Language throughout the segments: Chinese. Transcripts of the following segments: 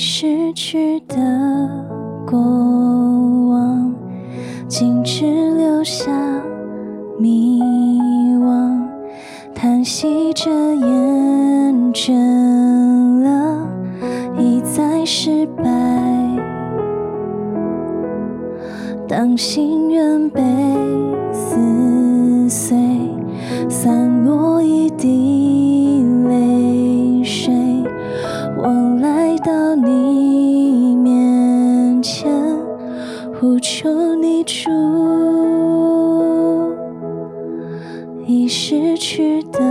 失去的过往，竟只留下迷惘，叹息着厌倦了，一再失败。当心愿被。出已失去的。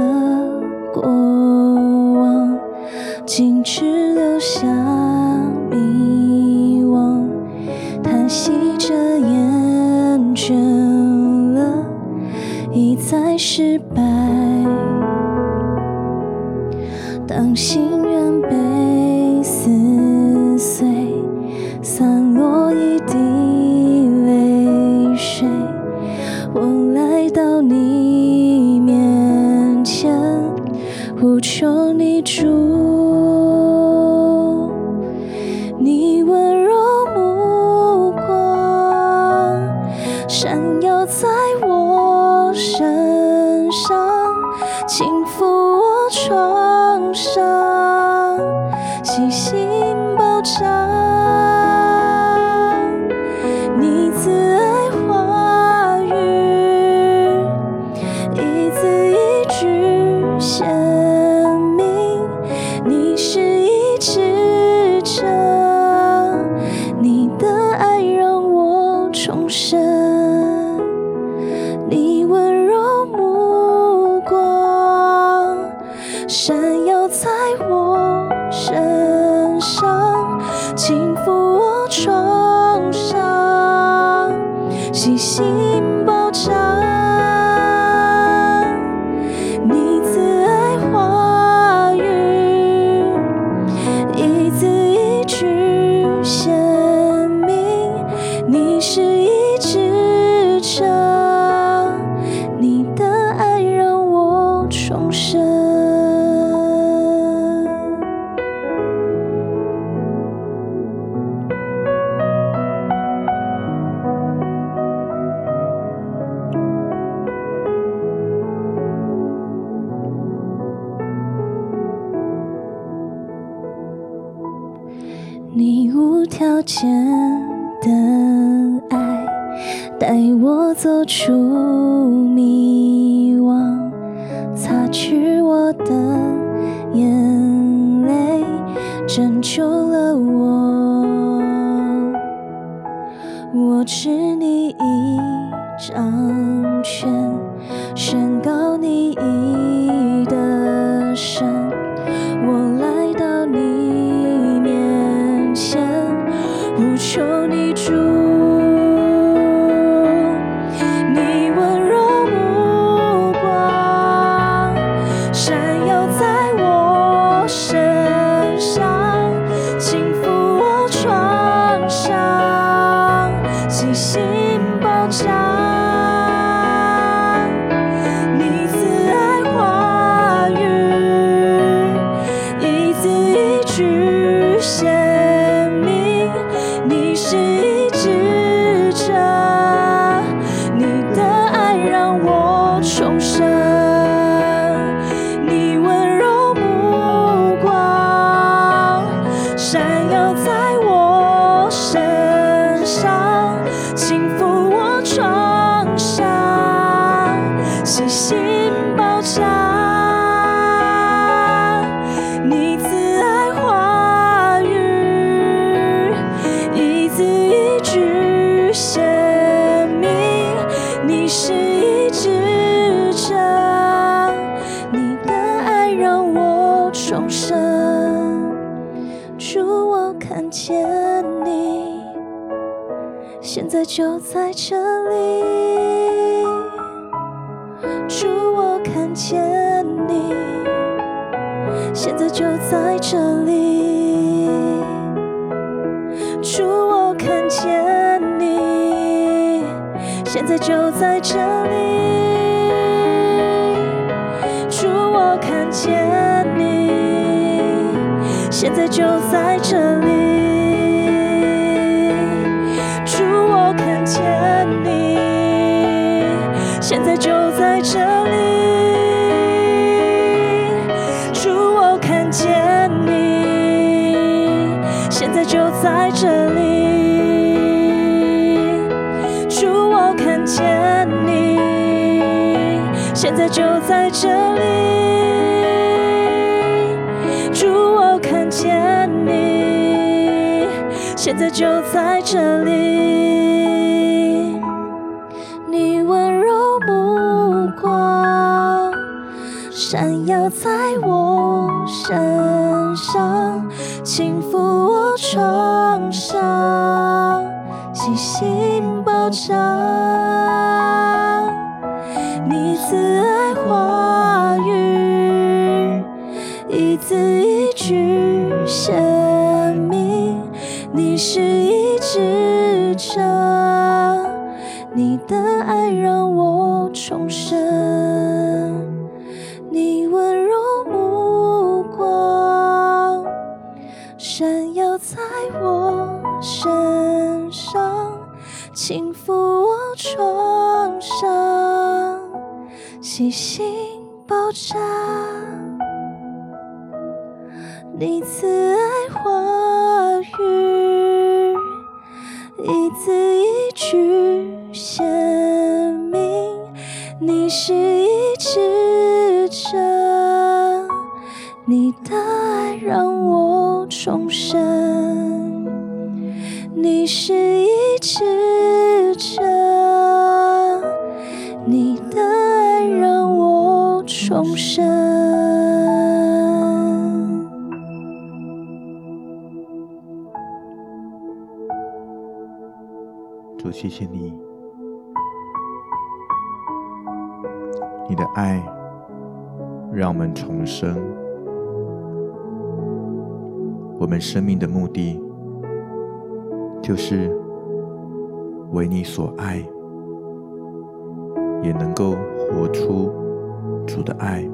救了我。我吃你一张券。你祝我看见你现在就在这里。祝我看见你现在就在这里。祝我看见你现在就在这里。主，我看见你。现在就在这里，你温柔目光闪耀在我身闪耀在我身上，轻抚我创伤，细心包扎。你慈爱话语。一字一句鲜明，你是一直谢你，你的爱让我们重生。我们生命的目的就是为你所爱，也能够活出主的爱。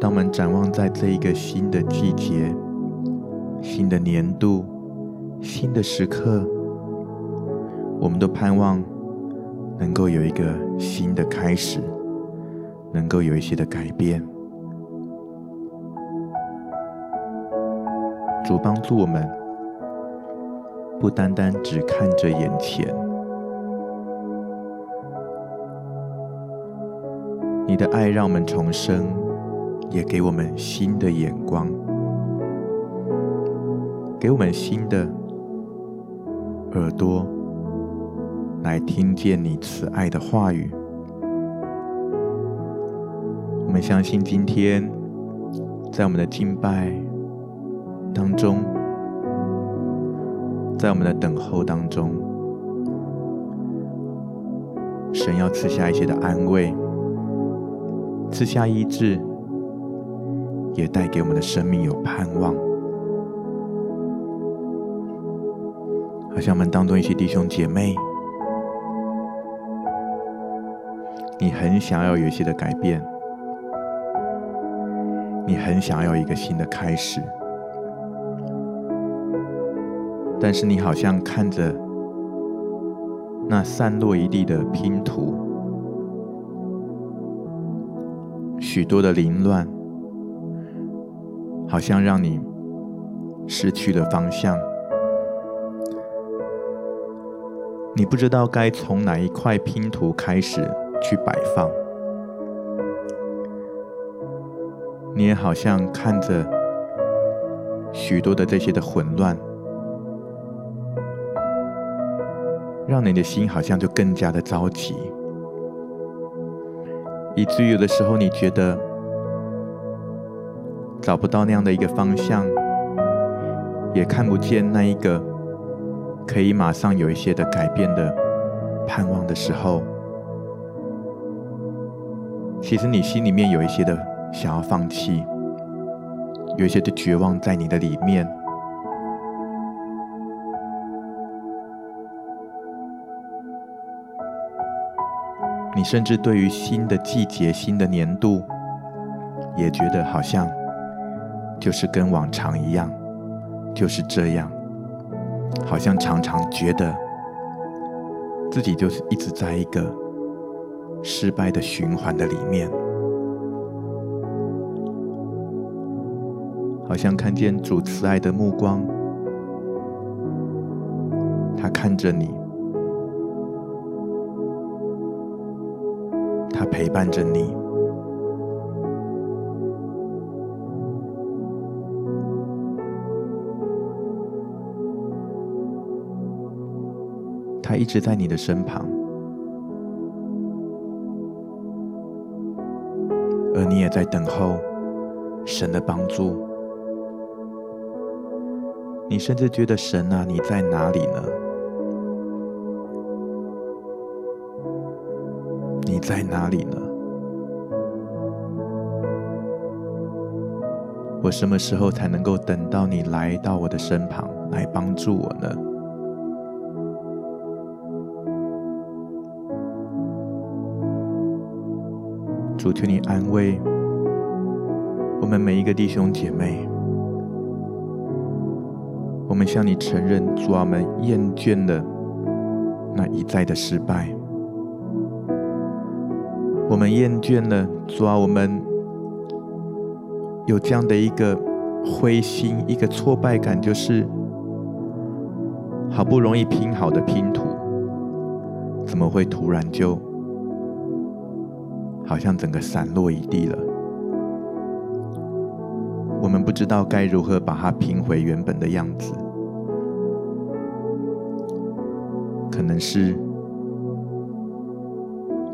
当我们展望在这一个新的季节、新的年度。新的时刻，我们都盼望能够有一个新的开始，能够有一些的改变。主帮助我们，不单单只看着眼前，你的爱让我们重生，也给我们新的眼光，给我们新的。耳朵来听见你慈爱的话语。我们相信今天在我们的敬拜当中，在我们的等候当中，神要赐下一些的安慰，赐下医治，也带给我们的生命有盼望。好像我们当中一些弟兄姐妹，你很想要有一些的改变，你很想要一个新的开始，但是你好像看着那散落一地的拼图，许多的凌乱，好像让你失去了方向。你不知道该从哪一块拼图开始去摆放，你也好像看着许多的这些的混乱，让你的心好像就更加的着急，以至于有的时候你觉得找不到那样的一个方向，也看不见那一个。可以马上有一些的改变的盼望的时候，其实你心里面有一些的想要放弃，有一些的绝望在你的里面。你甚至对于新的季节、新的年度，也觉得好像就是跟往常一样，就是这样，好像常常觉得自己就是一直在一个失败的循环的里面，好像看见主慈爱的目光，他看着你，他陪伴着你。一直在你的身旁，而你也在等候神的帮助。你甚至觉得神啊，你在哪里呢？你在哪里呢？我什么时候才能够等到你来到我的身旁来帮助我呢？主，求你安慰我们每一个弟兄姐妹。我们向你承认，主啊，我们厌倦了那一再的失败。我们厌倦了，主啊，我们有这样的一个灰心、一个挫败感，就是好不容易拼好的拼图，怎么会突然就？好像整个散落一地了，我们不知道该如何把它拼回原本的样子。可能是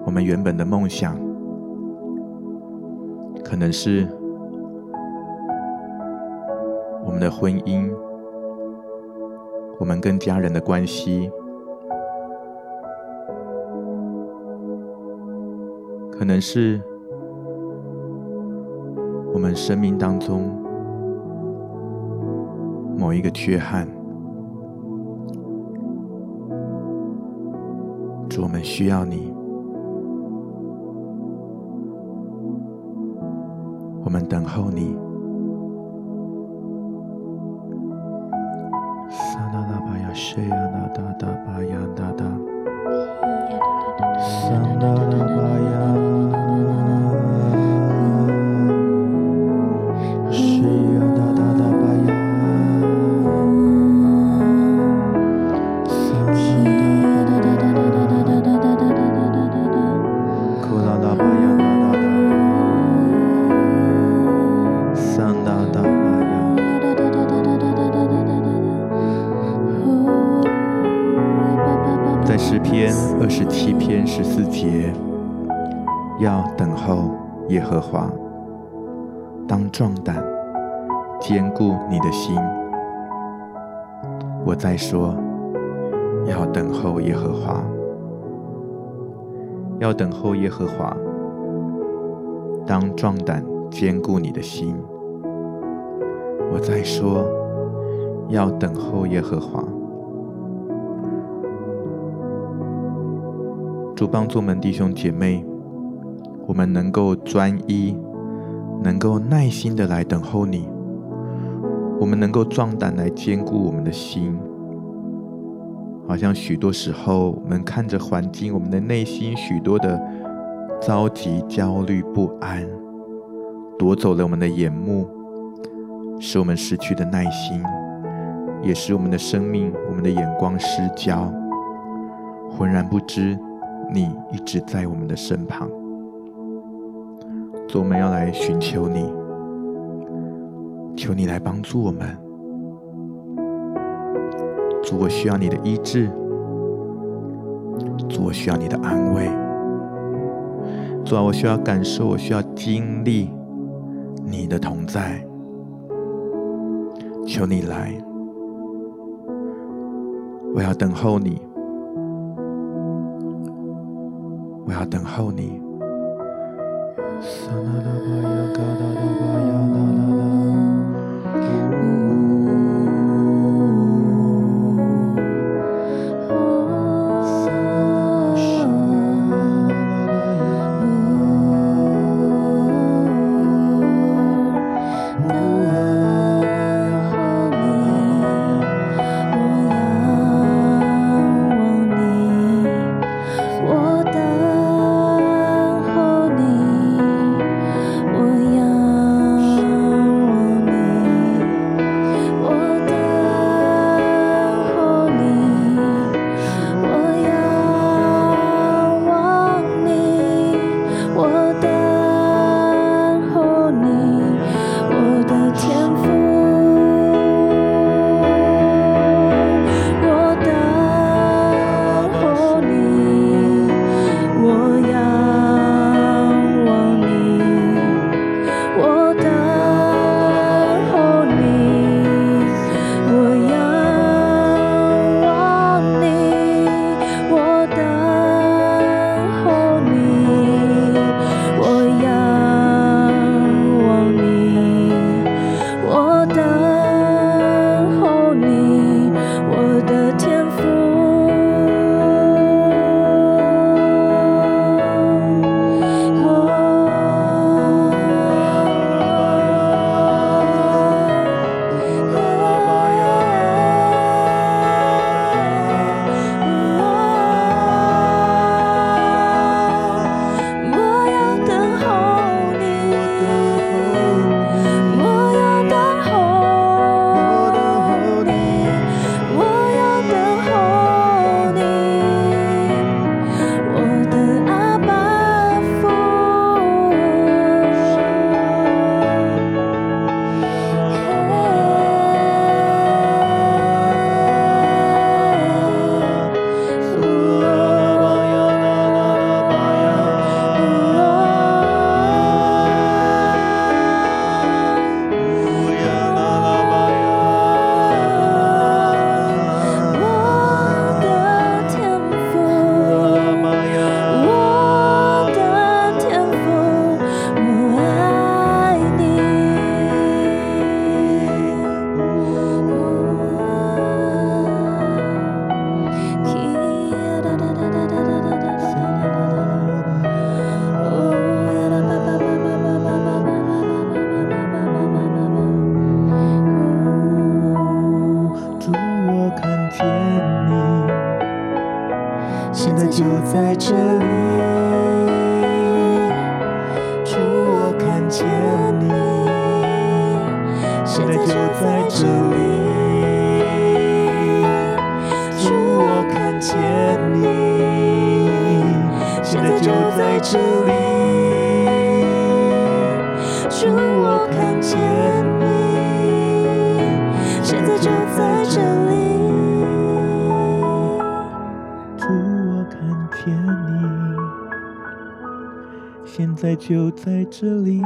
我们原本的梦想，可能是我们的婚姻，我们跟家人的关系。可能是我们生命当中某一个缺憾，主，我们需要你，我们等候你。耶和华，当壮胆，坚固你的心。我再说，要等候耶和华，要等候耶和华，当壮胆，坚固你的心。我再说，要等候耶和华。主帮助门弟兄姐妹，我们能够专一，能够耐心的来等候你。我们能够壮胆来坚固我们的心。好像许多时候，我们看着环境，我们的内心许多的着急、焦虑、不安，夺走了我们的眼目，使我们失去的耐心，也使我们的生命、我们的眼光失焦，浑然不知。你一直在我们的身旁，我们要来寻求你，求你来帮助我们。主，我需要你的医治，主，我需要你的安慰。主啊，我需要感受，我需要经历你的同在。求你来，我要等候你。我要等候你。サナダバヤガダダバ在这里，主我看见你，现在就在这里。祝我看见你现在就在这里，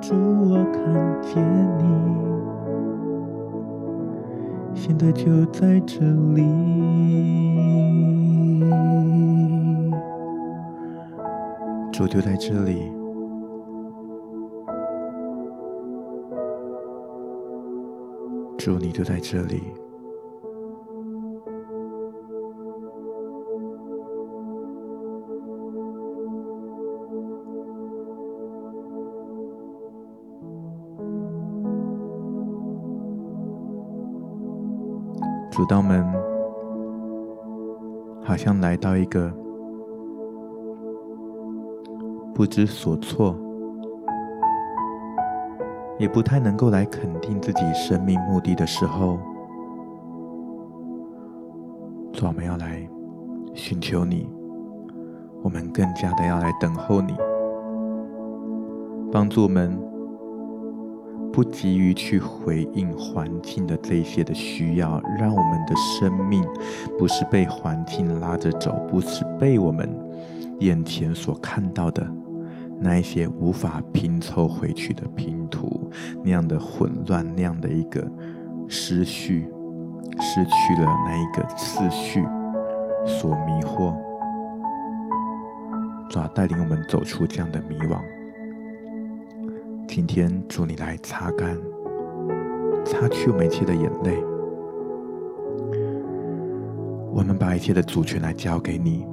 主我看见你。现在就在这里，主就在这里，主你就在这里。主，当我们好像来到一个不知所措，也不太能够来肯定自己生命目的的时候，主，我们要来寻求你，我们更加的要来等候你，帮助我们。不急于去回应环境的这些的需要，让我们的生命不是被环境拉着走，不是被我们眼前所看到的那一些无法拼凑回去的拼图那样的混乱，那样的一个失序，失去了那一个次序所迷惑，主带领我们走出这样的迷惘。今天，主你来擦干、擦去我们一切的眼泪。我们把一切的主权来交给你，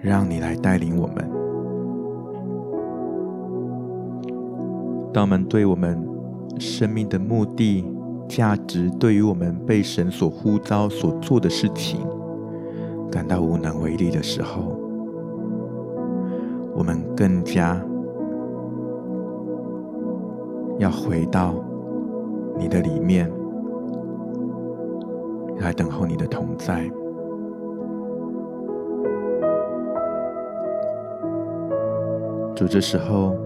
让你来带领我们。当我们对我们生命的目的、价值，对于我们被神所呼召所做的事情，感到无能为力的时候，我们更加。要回到你的里面，来等候你的同在。主，这时候，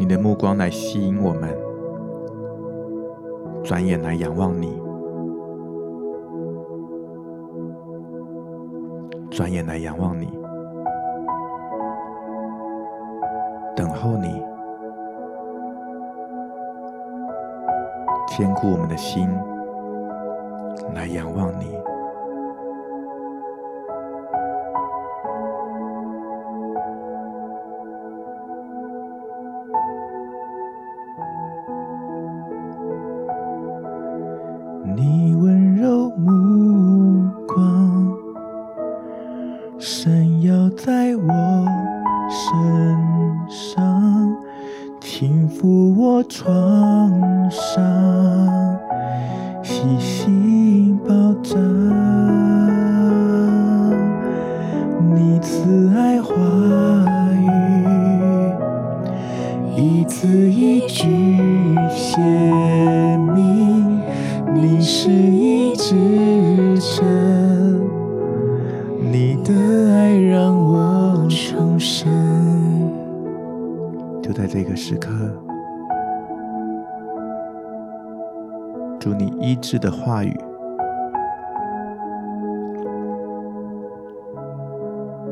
你的目光来吸引我们，转眼来仰望你，转眼来仰望你。等候你，坚固我们的心，来仰望你。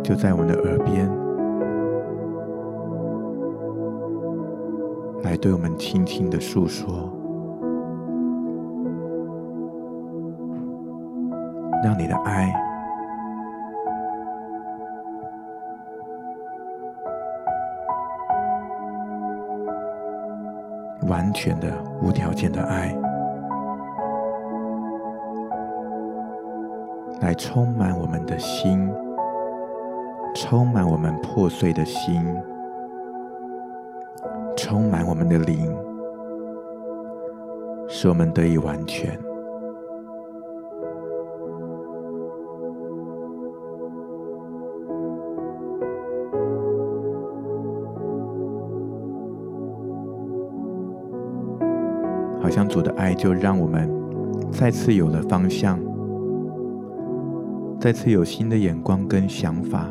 就在我们的耳边，来对我们轻轻的诉说，让你的爱。完全的、无条件的爱，来充满我们的心，充满我们破碎的心，充满我们的灵，使我们得以完全。好像主的爱就让我们再次有了方向，再次有新的眼光跟想法。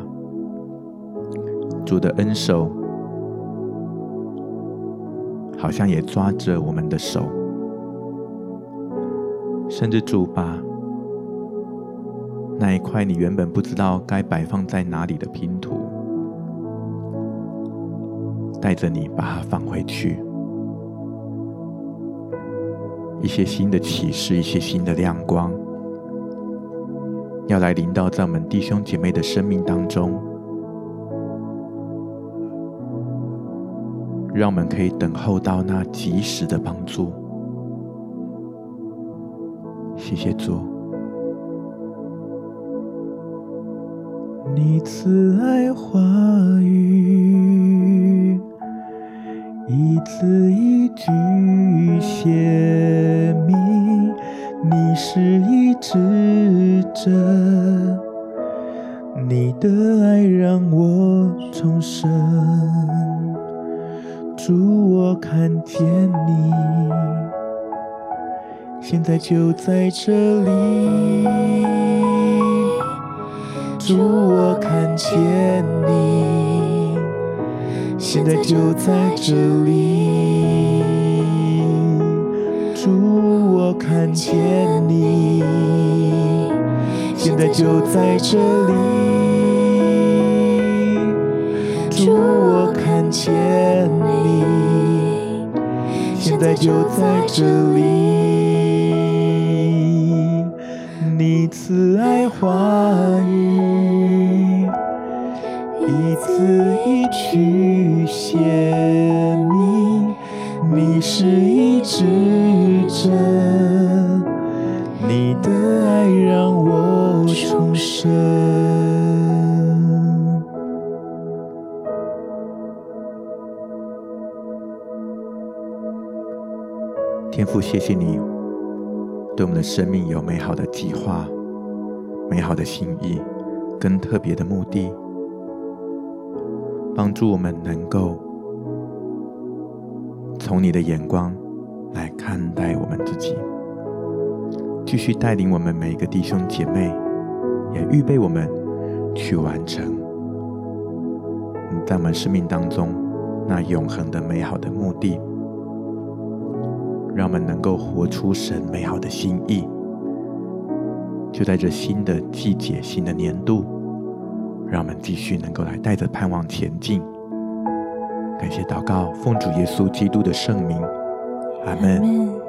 主的恩手好像也抓着我们的手，甚至主把那一块你原本不知道该摆放在哪里的拼图，带着你把它放回去。一些新的启示，一些新的亮光，要来临到在我们弟兄姐妹的生命当中，让我们可以等候到那及时的帮助。谢谢主，你慈爱话语，一字一句写明，你是就在这里，主我看见你，现在就在这里。主，我看见你，现在就在这里。主，我看见你，现在就在这里。你慈爱话语，一字一句写明，你是一直。着你的爱让我重生。天父，谢谢你对我们的生命有美好的计划、美好的心意跟特别的目的，帮助我们能够从你的眼光。来看待我们自己，继续带领我们每一个弟兄姐妹，也预备我们去完成在我们生命当中那永恒的美好的目的，让我们能够活出神美好的心意。就在这新的季节、新的年度，让我们继续能够来带着盼望前进。感谢祷告，奉主耶稣基督的圣名。阿门。